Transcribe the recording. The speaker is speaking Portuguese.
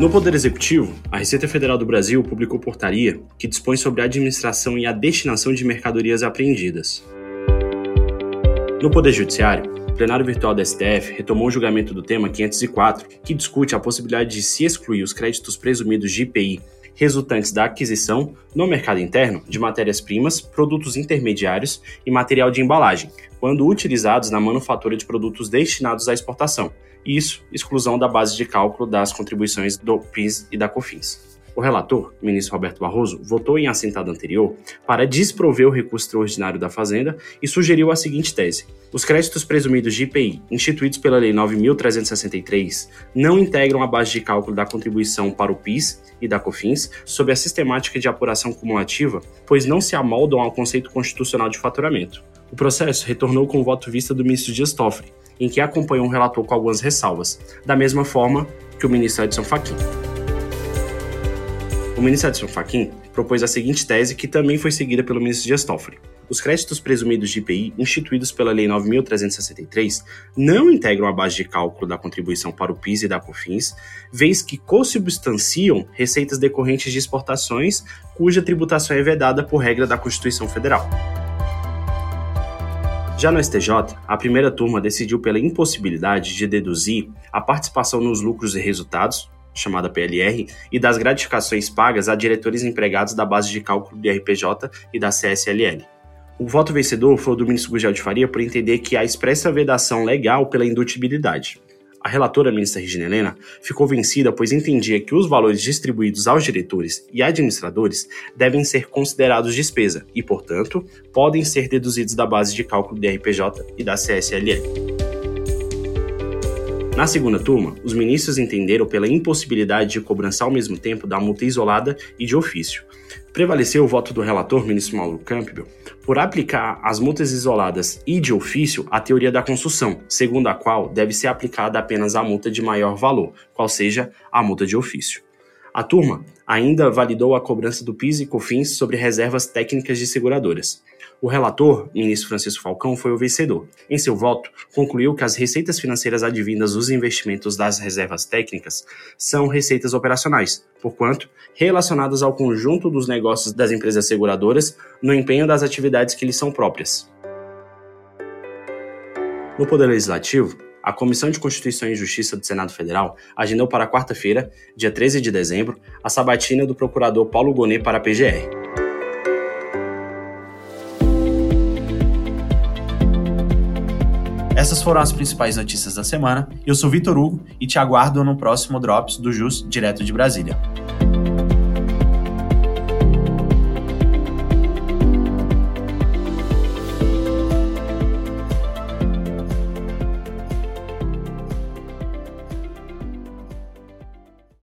No Poder Executivo, a Receita Federal do Brasil publicou portaria que dispõe sobre a administração e a destinação de mercadorias apreendidas. No Poder Judiciário, o plenário virtual da STF retomou o julgamento do tema 504, que discute a possibilidade de se excluir os créditos presumidos de IPI resultantes da aquisição no mercado interno de matérias-primas, produtos intermediários e material de embalagem, quando utilizados na manufatura de produtos destinados à exportação, isso, exclusão da base de cálculo das contribuições do PIS e da COFINS. O relator, ministro Roberto Barroso, votou em assentado anterior para desprover o recurso extraordinário da Fazenda e sugeriu a seguinte tese: os créditos presumidos de IPI, instituídos pela Lei 9.363, não integram a base de cálculo da contribuição para o PIS e da COFINS sob a sistemática de apuração cumulativa, pois não se amoldam ao conceito constitucional de faturamento. O processo retornou com o voto vista do ministro Dias Toffoli, em que acompanhou um relator com algumas ressalvas, da mesma forma que o ministro Edson Fachin. O ministro Edson Fachin propôs a seguinte tese, que também foi seguida pelo ministro Dias Toffoli. Os créditos presumidos de IPI, instituídos pela Lei 9.363, não integram a base de cálculo da contribuição para o PIS e da COFINS, vez que consubstanciam receitas decorrentes de exportações cuja tributação é vedada por regra da Constituição Federal. Já no STJ, a primeira turma decidiu pela impossibilidade de deduzir a participação nos lucros e resultados, chamada PLR, e das gratificações pagas a diretores empregados da base de cálculo do RPJ e da CSLL. O voto vencedor foi o do ministro Gugel de Faria por entender que há expressa vedação legal pela indutibilidade. A relatora, ministra Regina Helena, ficou vencida pois entendia que os valores distribuídos aos diretores e administradores devem ser considerados despesa e, portanto, podem ser deduzidos da base de cálculo do RPJ e da CSLL. Na segunda turma, os ministros entenderam pela impossibilidade de cobrança ao mesmo tempo da multa isolada e de ofício. Prevaleceu o voto do relator, ministro Mauro Campbell, por aplicar as multas isoladas e de ofício a teoria da construção, segundo a qual deve ser aplicada apenas a multa de maior valor, qual seja a multa de ofício. A turma ainda validou a cobrança do PIS e COFINS sobre reservas técnicas de seguradoras. O relator, ministro Francisco Falcão, foi o vencedor. Em seu voto, concluiu que as receitas financeiras advindas dos investimentos das reservas técnicas são receitas operacionais, porquanto relacionadas ao conjunto dos negócios das empresas seguradoras no empenho das atividades que lhes são próprias. No Poder Legislativo, a Comissão de Constituição e Justiça do Senado Federal agendou para quarta-feira, dia 13 de dezembro, a sabatina do procurador Paulo Gonet para a PGR. Essas foram as principais notícias da semana. Eu sou Vitor Hugo e te aguardo no próximo Drops do JUS direto de Brasília.